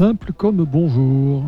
simple comme bonjour.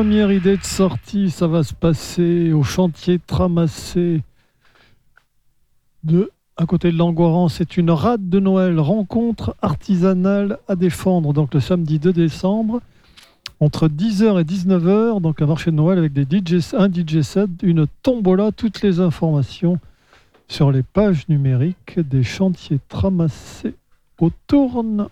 Première idée de sortie, ça va se passer au chantier Tramassé de à côté de Langoiran. C'est une rade de Noël, rencontre artisanale à défendre, donc le samedi 2 décembre, entre 10h et 19h, donc un marché de Noël avec des DJ, un DJ set, une tombola, toutes les informations sur les pages numériques des chantiers Tramassé au Tourne.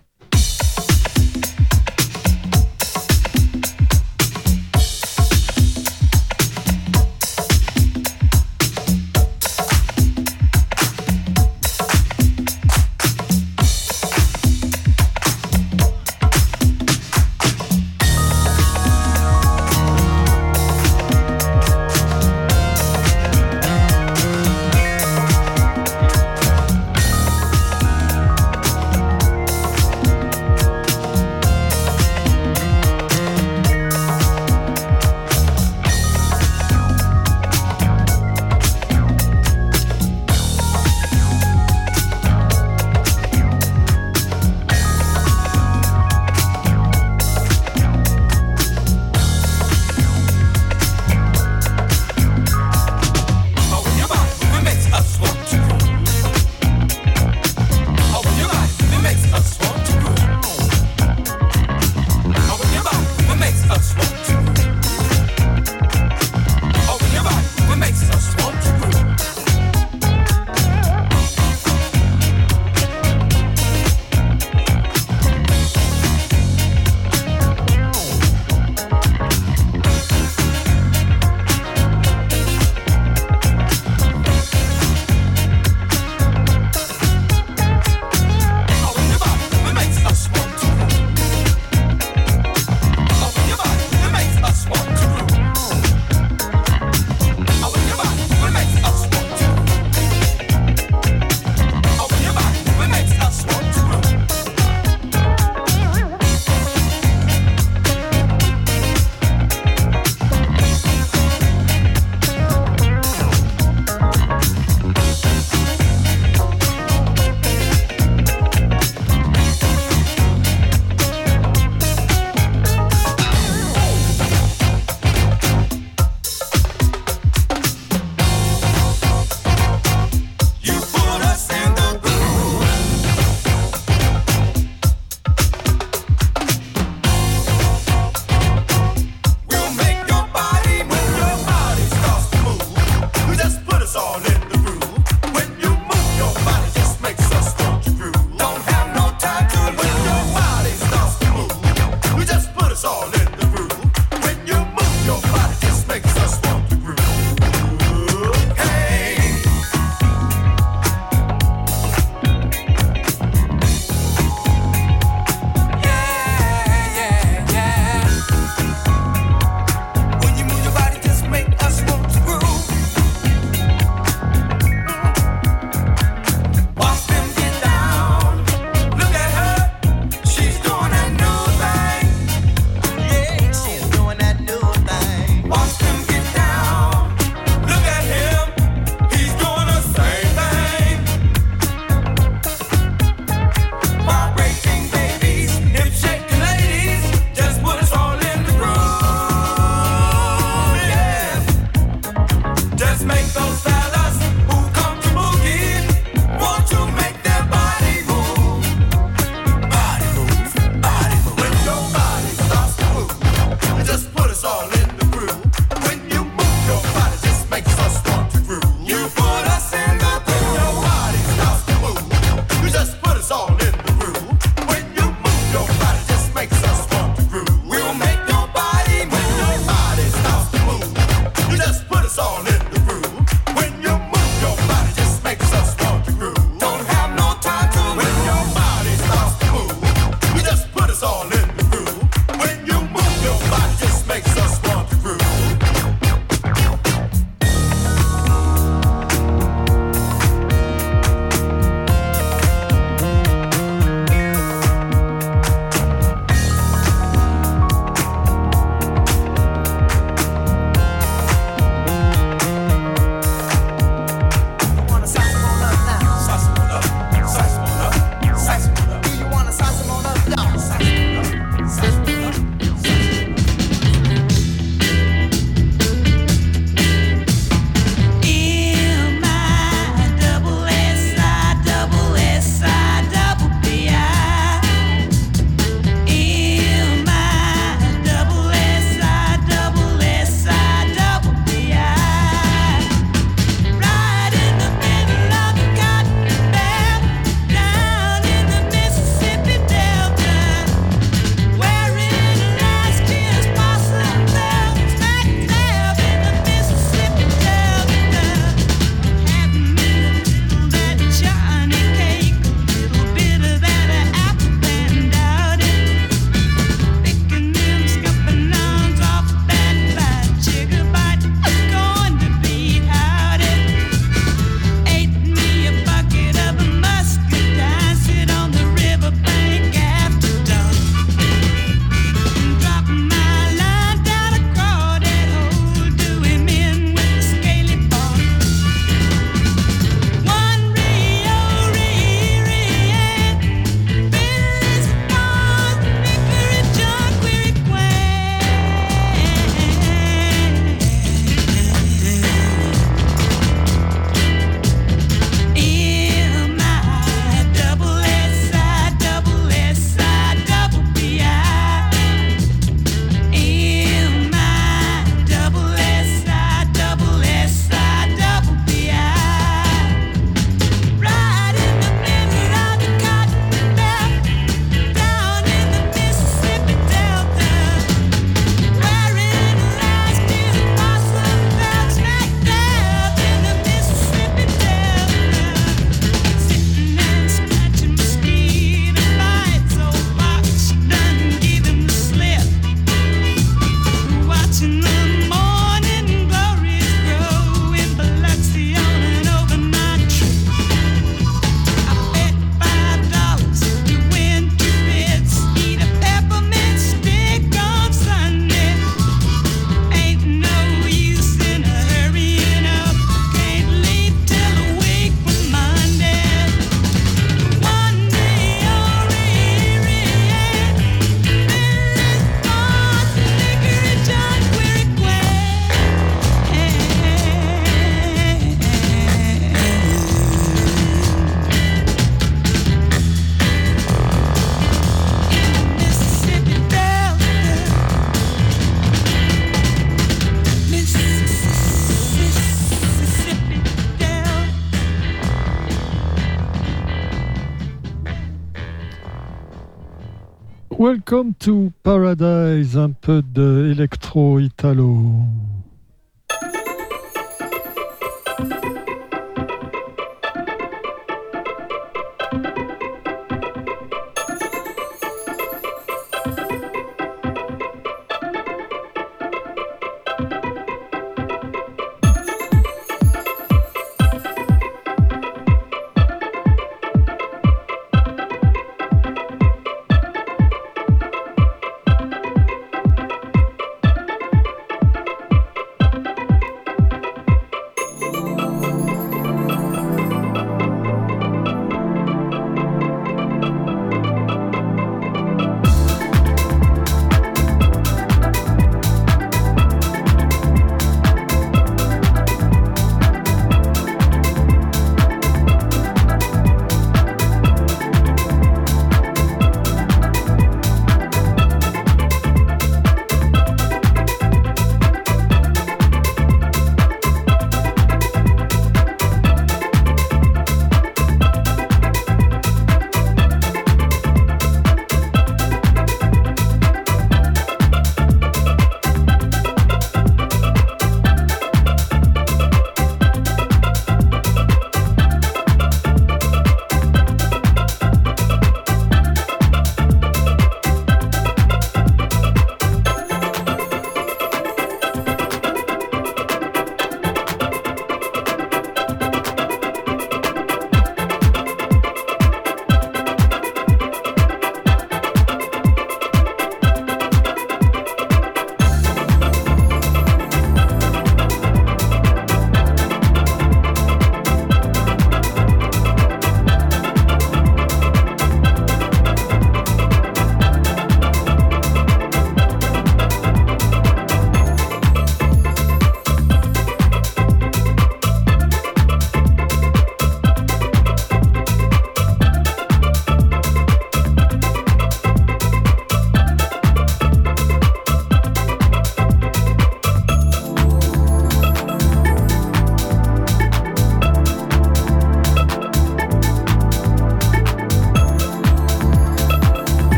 Paradise, un peu de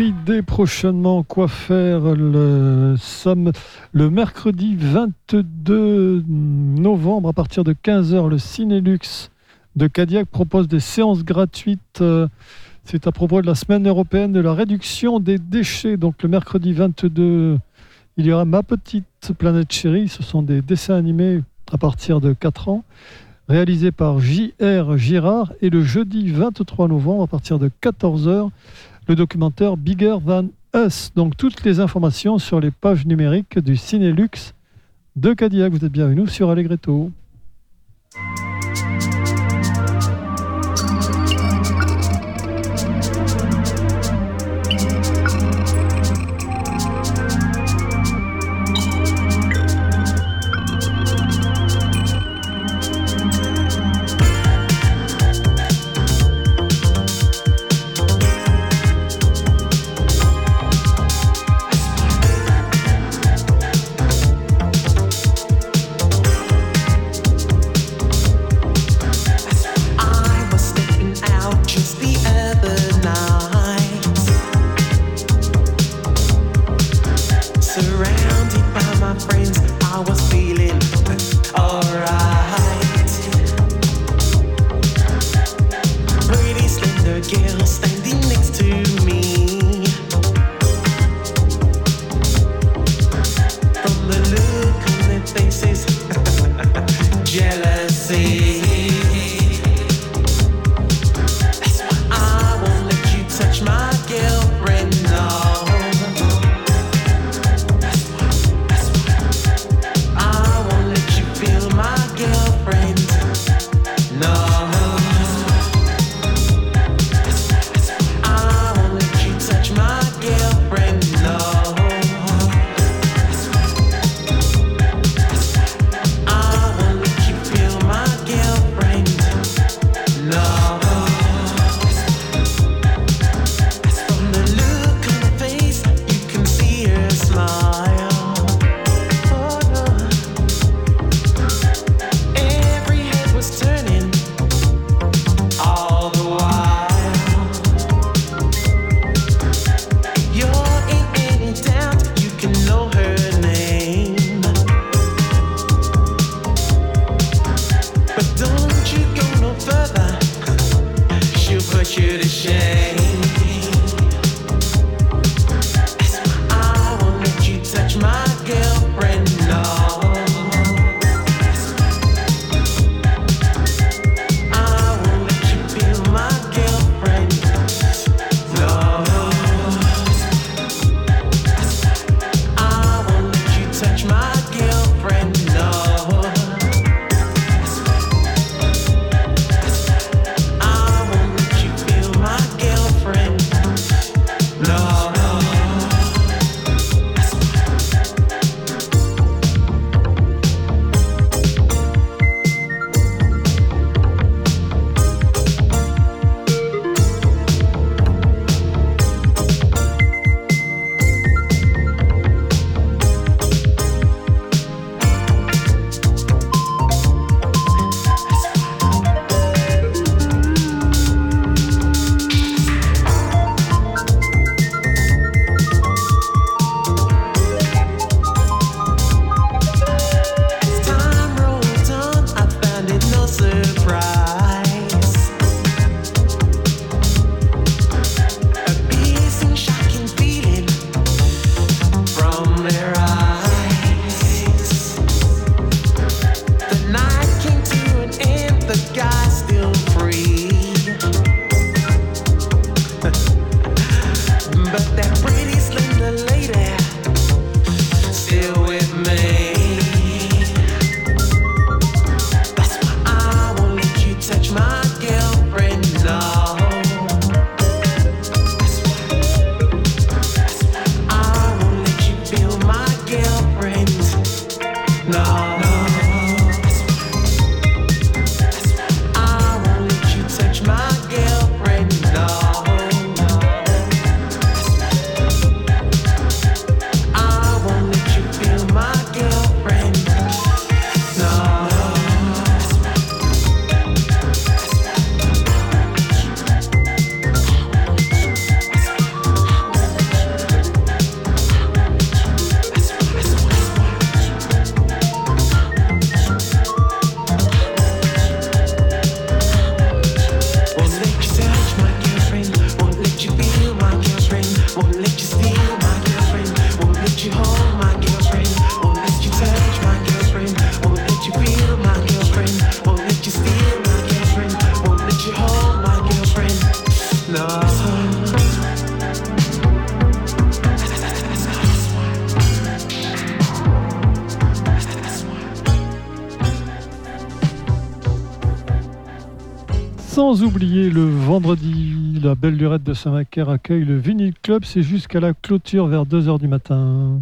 électro-italo. prochainement quoi faire le, le mercredi 22 novembre à partir de 15h. Le Cinélux de Cadillac propose des séances gratuites. C'est à propos de la semaine européenne de la réduction des déchets. Donc le mercredi 22, il y aura Ma Petite Planète Chérie. Ce sont des dessins animés à partir de 4 ans réalisés par J.R. Girard. Et le jeudi 23 novembre à partir de 14h, le documentaire Bigger Than Us. Donc toutes les informations sur les pages numériques du Cinélux de Cadillac. Vous êtes bienvenus sur Allegretto. Sans oublier le vendredi, la belle lurette de Saint-Macaire accueille le Vinyl Club. C'est jusqu'à la clôture vers 2h du matin.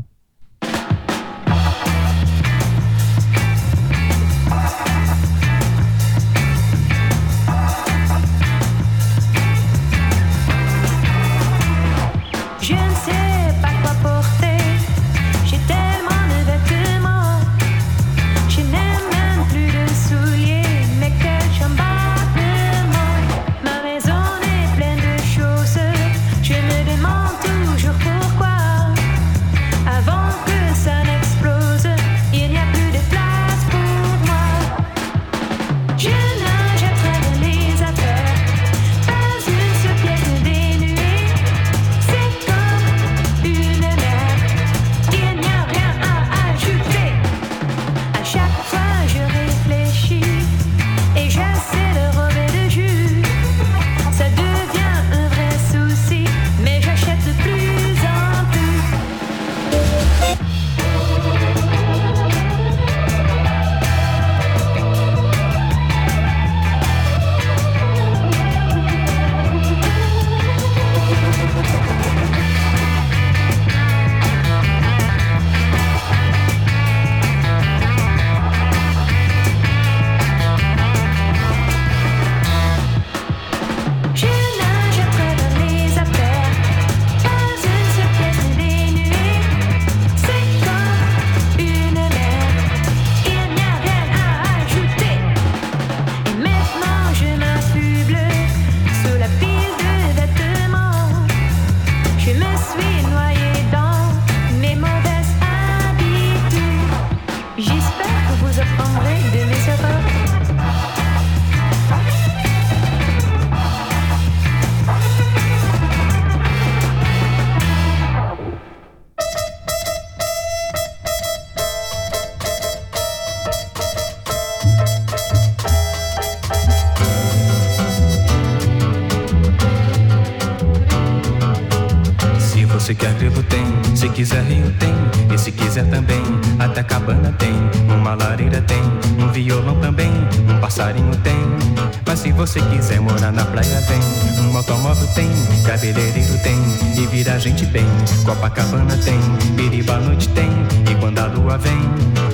Copacabana tem, Biriba à noite tem, e quando a lua vem,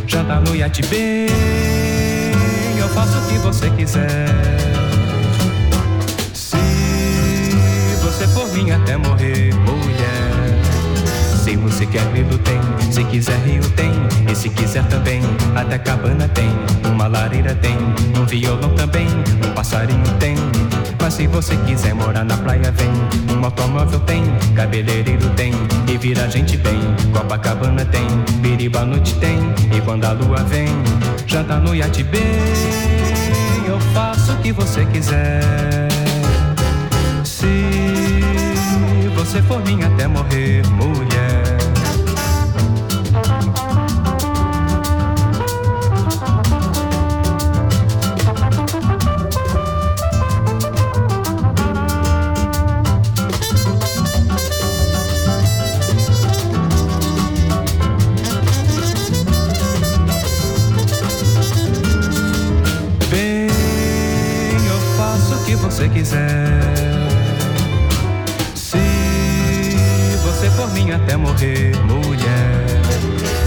janta no iate bem. Eu faço o que você quiser. Se você for vir até morrer, mulher. Se você quer grilo tem, se quiser rio tem, e se quiser também, até cabana tem, uma lareira tem, um violão também, um passarinho tem. Mas se você quiser morar na praia vem, um automóvel tem, cabeleireiro tem, e vira gente bem, Copacabana tem, Biriba noite tem, e quando a lua vem, janta no iate bem, eu faço o que você quiser. Se você for minha até morrer, Se você for minha até morrer, mulher.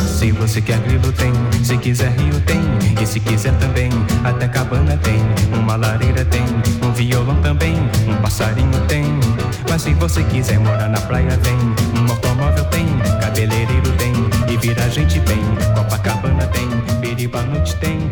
Se você quer grilo tem, se quiser rio tem, e se quiser também, até cabana tem, uma lareira tem, um violão também, um passarinho tem. Mas se você quiser morar na praia vem, um automóvel tem, cabeleireiro tem, e vira gente bem, Copacabana tem, Biriba noite tem,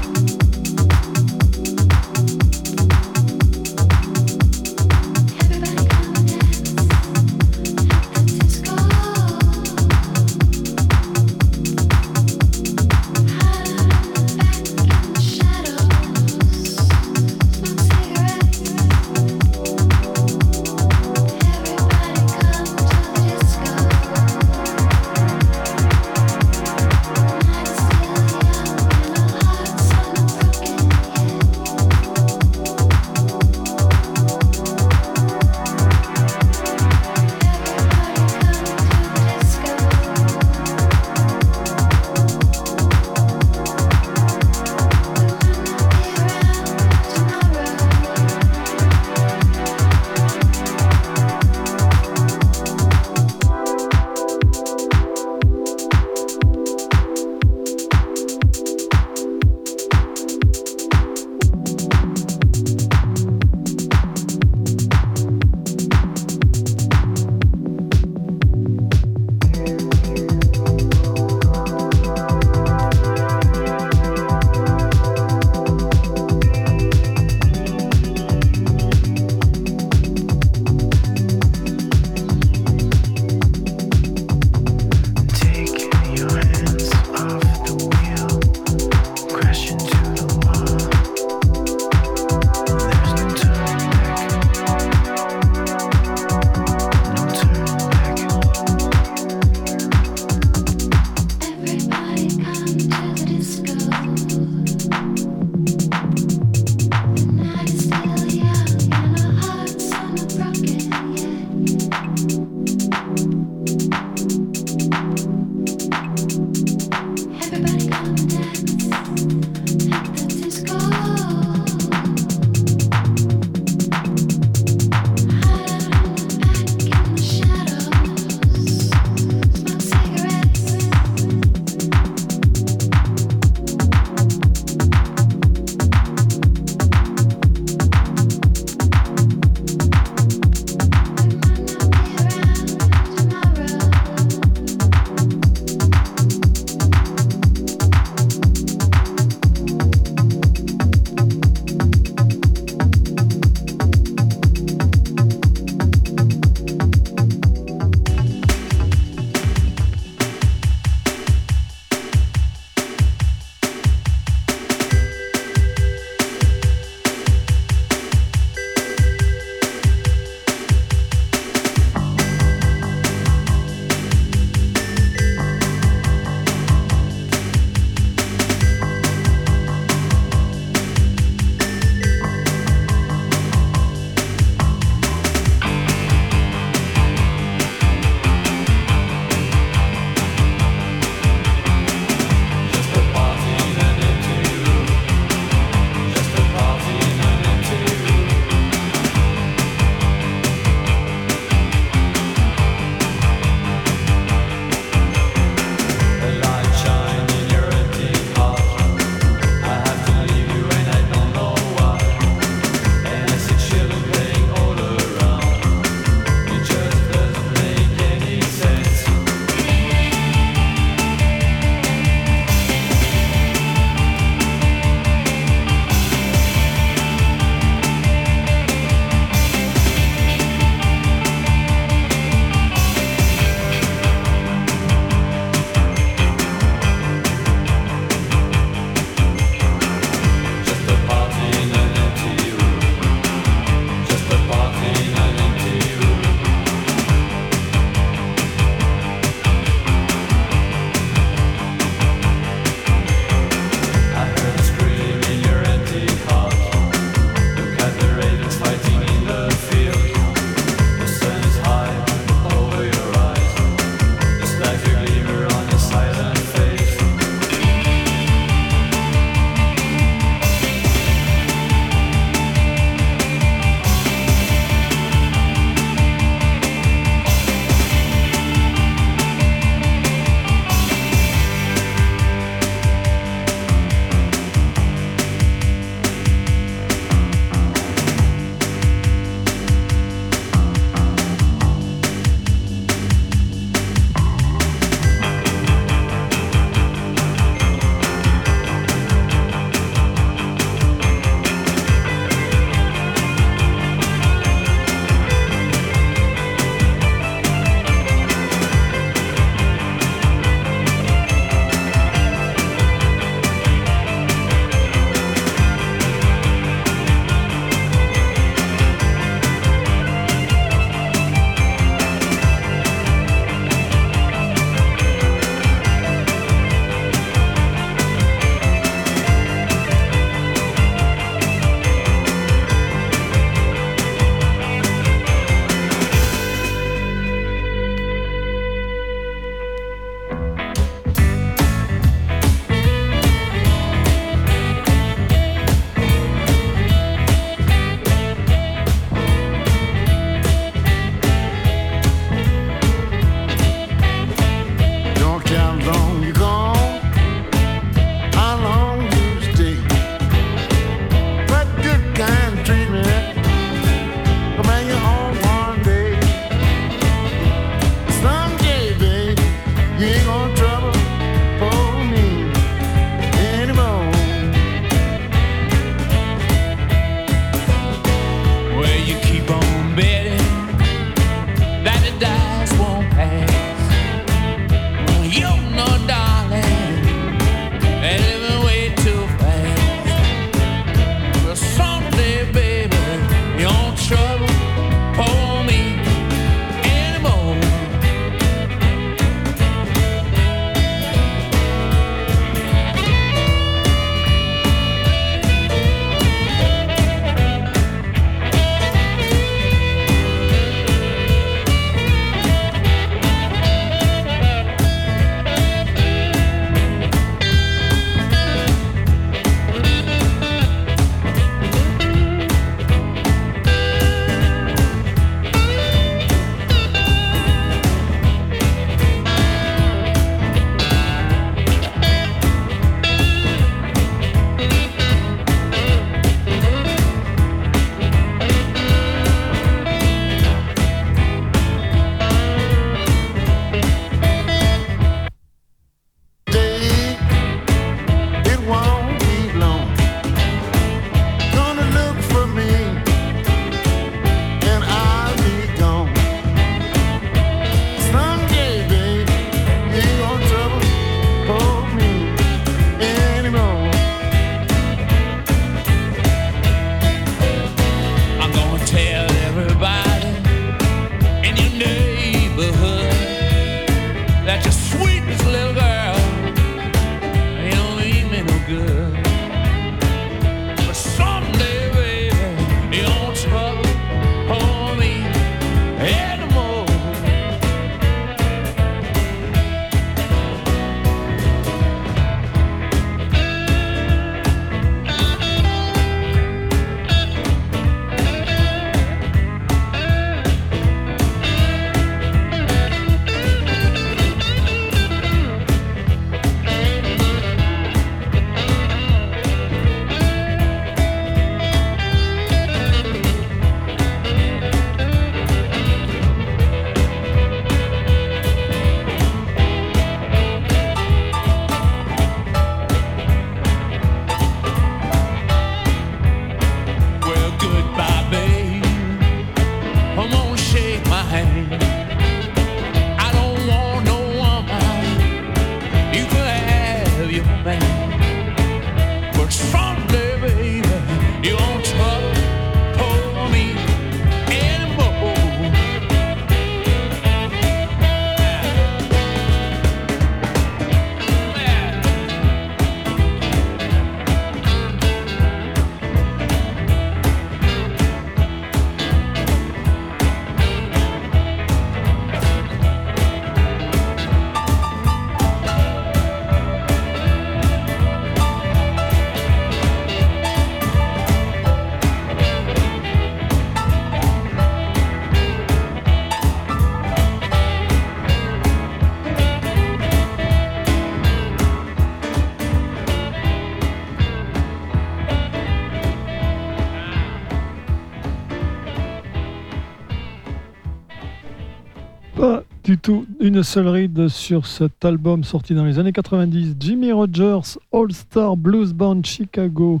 une seule ride sur cet album sorti dans les années 90, Jimmy Rogers All Star Blues Band Chicago,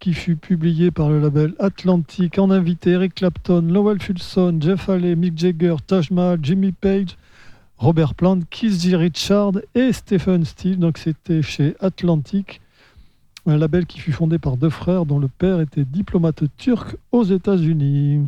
qui fut publié par le label Atlantic, en invité Eric Clapton, Lowell Fulson, Jeff Haley, Mick Jagger, Taj Mahal, Jimmy Page, Robert Plant, Keith G. Richard et Stephen Steele. Donc c'était chez Atlantic, un label qui fut fondé par deux frères dont le père était diplomate turc aux États-Unis.